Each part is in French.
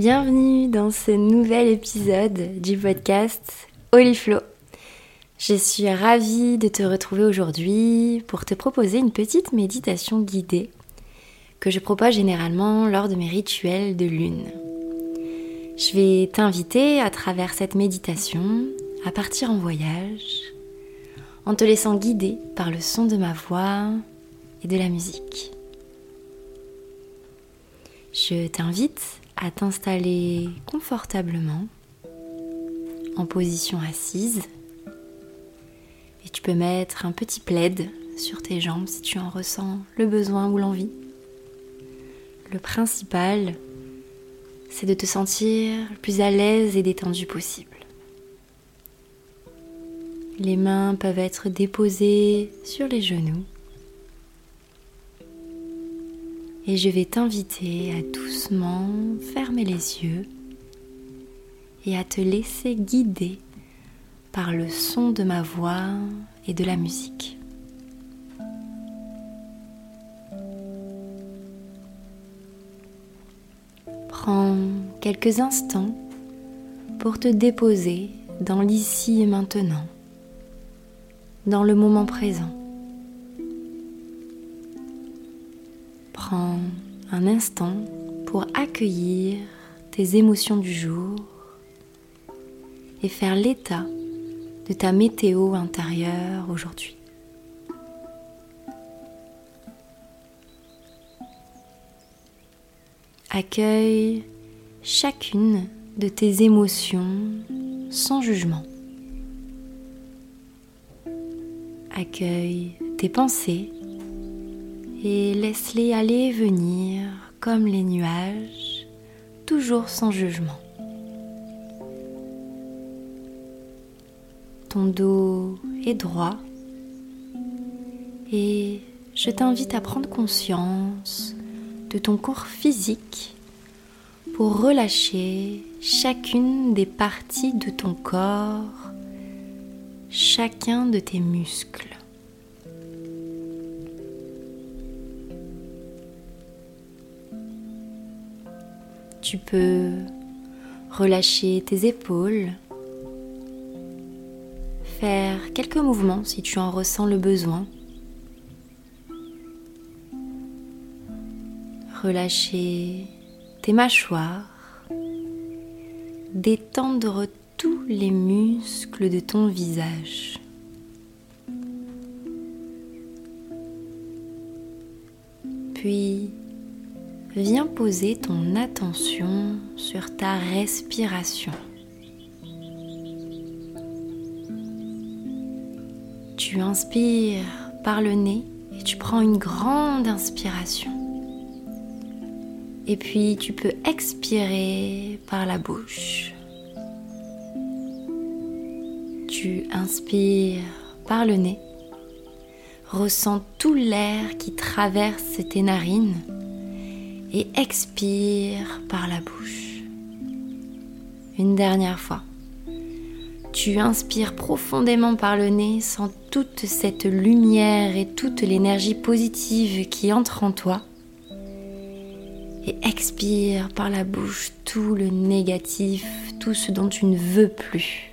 Bienvenue dans ce nouvel épisode du podcast Oliflow. Je suis ravie de te retrouver aujourd'hui pour te proposer une petite méditation guidée que je propose généralement lors de mes rituels de lune. Je vais t'inviter à travers cette méditation à partir en voyage en te laissant guider par le son de ma voix et de la musique. Je t'invite à t'installer confortablement en position assise. Et tu peux mettre un petit plaid sur tes jambes si tu en ressens le besoin ou l'envie. Le principal, c'est de te sentir le plus à l'aise et détendu possible. Les mains peuvent être déposées sur les genoux et je vais t'inviter à doucement fermer les yeux et à te laisser guider par le son de ma voix et de la musique. Prends quelques instants pour te déposer dans l'ici et maintenant, dans le moment présent. Un instant pour accueillir tes émotions du jour et faire l'état de ta météo intérieure aujourd'hui. Accueille chacune de tes émotions sans jugement. Accueille tes pensées et laisse-les aller et venir comme les nuages, toujours sans jugement. Ton dos est droit et je t'invite à prendre conscience de ton corps physique pour relâcher chacune des parties de ton corps, chacun de tes muscles. Tu peux relâcher tes épaules, faire quelques mouvements si tu en ressens le besoin. Relâcher tes mâchoires, détendre tous les muscles de ton visage. Puis viens poser ton attention sur ta respiration. Tu inspires par le nez et tu prends une grande inspiration. Et puis tu peux expirer par la bouche. Tu inspires par le nez. Ressens tout l'air qui traverse tes narines et expire par la bouche. Une dernière fois. Tu inspires profondément par le nez, sans toute cette lumière et toute l'énergie positive qui entre en toi. Et expire par la bouche tout le négatif, tout ce dont tu ne veux plus.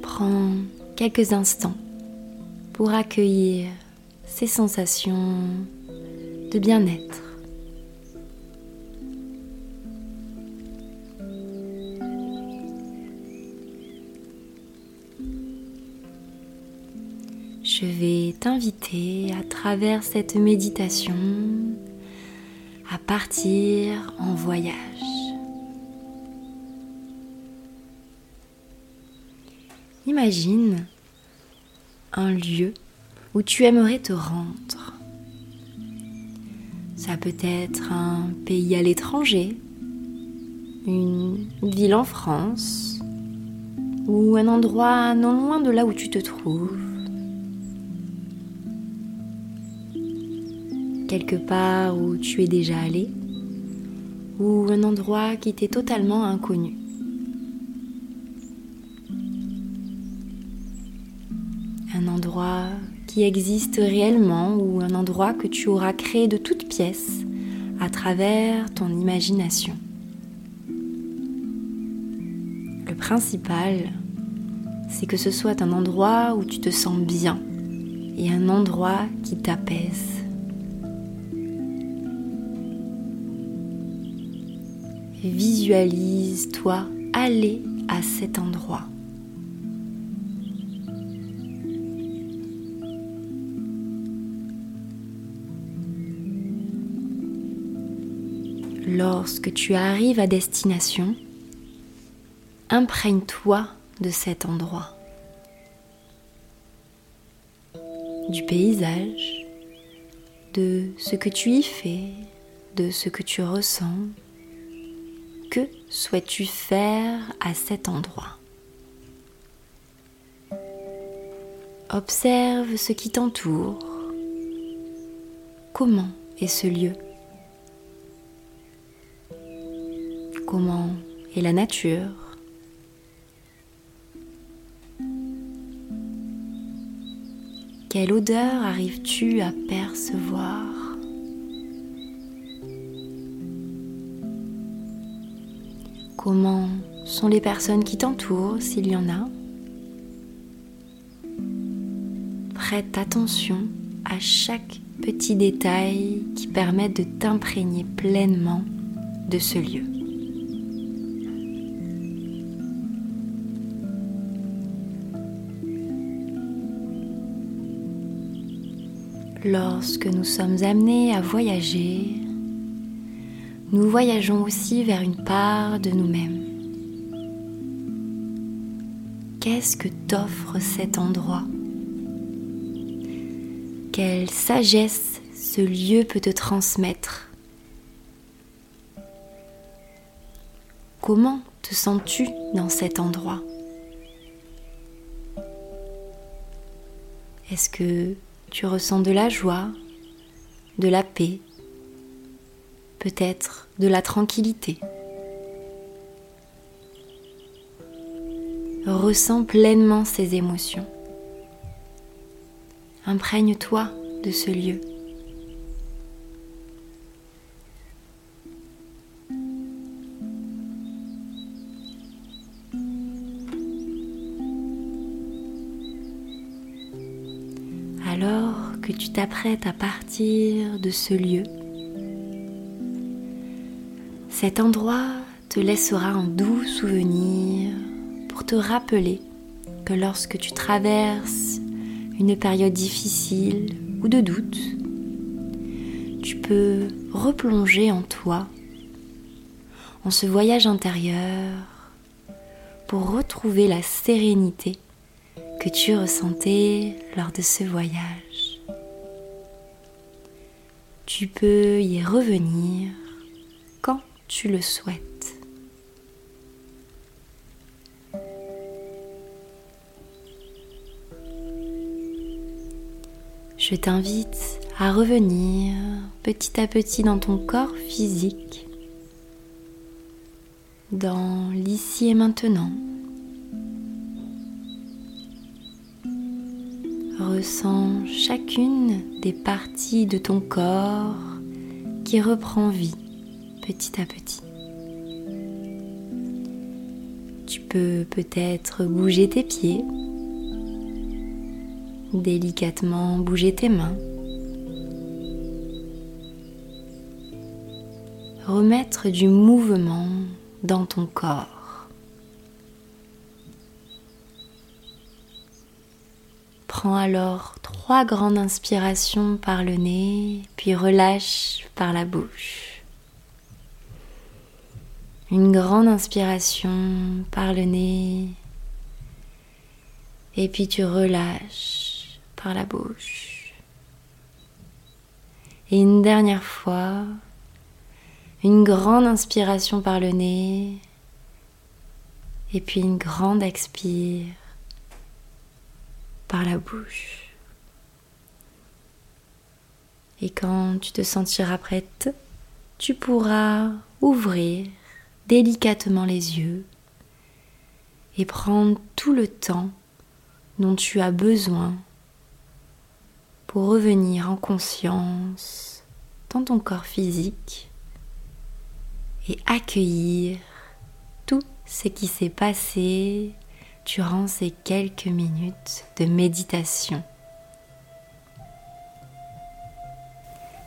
Prends quelques instants pour accueillir ces sensations de bien-être. Je vais t'inviter à travers cette méditation à partir en voyage. Imagine un lieu où tu aimerais te rendre. Ça peut être un pays à l'étranger, une ville en France ou un endroit non loin de là où tu te trouves. Quelque part où tu es déjà allé ou un endroit qui t'est totalement inconnu. Qui existe réellement ou un endroit que tu auras créé de toutes pièces à travers ton imagination. Le principal, c'est que ce soit un endroit où tu te sens bien et un endroit qui t'apaise. Visualise-toi aller à cet endroit. Lorsque tu arrives à destination, imprègne-toi de cet endroit, du paysage, de ce que tu y fais, de ce que tu ressens. Que souhaites-tu faire à cet endroit? Observe ce qui t'entoure. Comment est ce lieu? Comment est la nature. Quelle odeur arrives-tu à percevoir? Comment sont les personnes qui t'entourent, s'il y en a? Prête attention à chaque petit détail qui permet de t'imprégner pleinement de ce lieu. Lorsque nous sommes amenés à voyager, nous voyageons aussi vers une part de nous-mêmes. Qu'est-ce que t'offre cet endroit? Quelle sagesse ce lieu peut te transmettre? Comment te sens-tu dans cet endroit? Est-ce que tu ressens de la joie, de la paix, peut-être de la tranquillité. Ressens pleinement ces émotions. Imprègne-toi de ce lieu. À partir de ce lieu, cet endroit te laissera un doux souvenir pour te rappeler que lorsque tu traverses une période difficile ou de doute, tu peux replonger en toi, en ce voyage intérieur, pour retrouver la sérénité que tu ressentais lors de ce voyage. Tu peux y revenir quand tu le souhaites. Je t'invite à revenir petit à petit dans ton corps physique, dans l'ici et maintenant. Ressens chacune des parties de ton corps qui reprend vie petit à petit. Tu peux peut-être bouger tes pieds, délicatement bouger tes mains, remettre du mouvement dans ton corps. Prends alors trois grandes inspirations par le nez, puis relâche par la bouche. Une grande inspiration par le nez, et puis tu relâches par la bouche. Et une dernière fois, une grande inspiration par le nez et puis une grande expire la bouche. Et quand tu te sentiras prête, tu pourras ouvrir délicatement les yeux et prendre tout le temps dont tu as besoin pour revenir en conscience dans ton corps physique et accueillir tout ce qui s'est passé durant ces quelques minutes de méditation.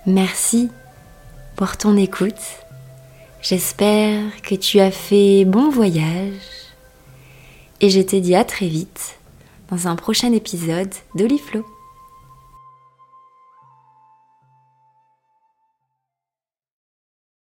Merci pour ton écoute. J'espère que tu as fait bon voyage et je te dis à très vite dans un prochain épisode d'Oliflo.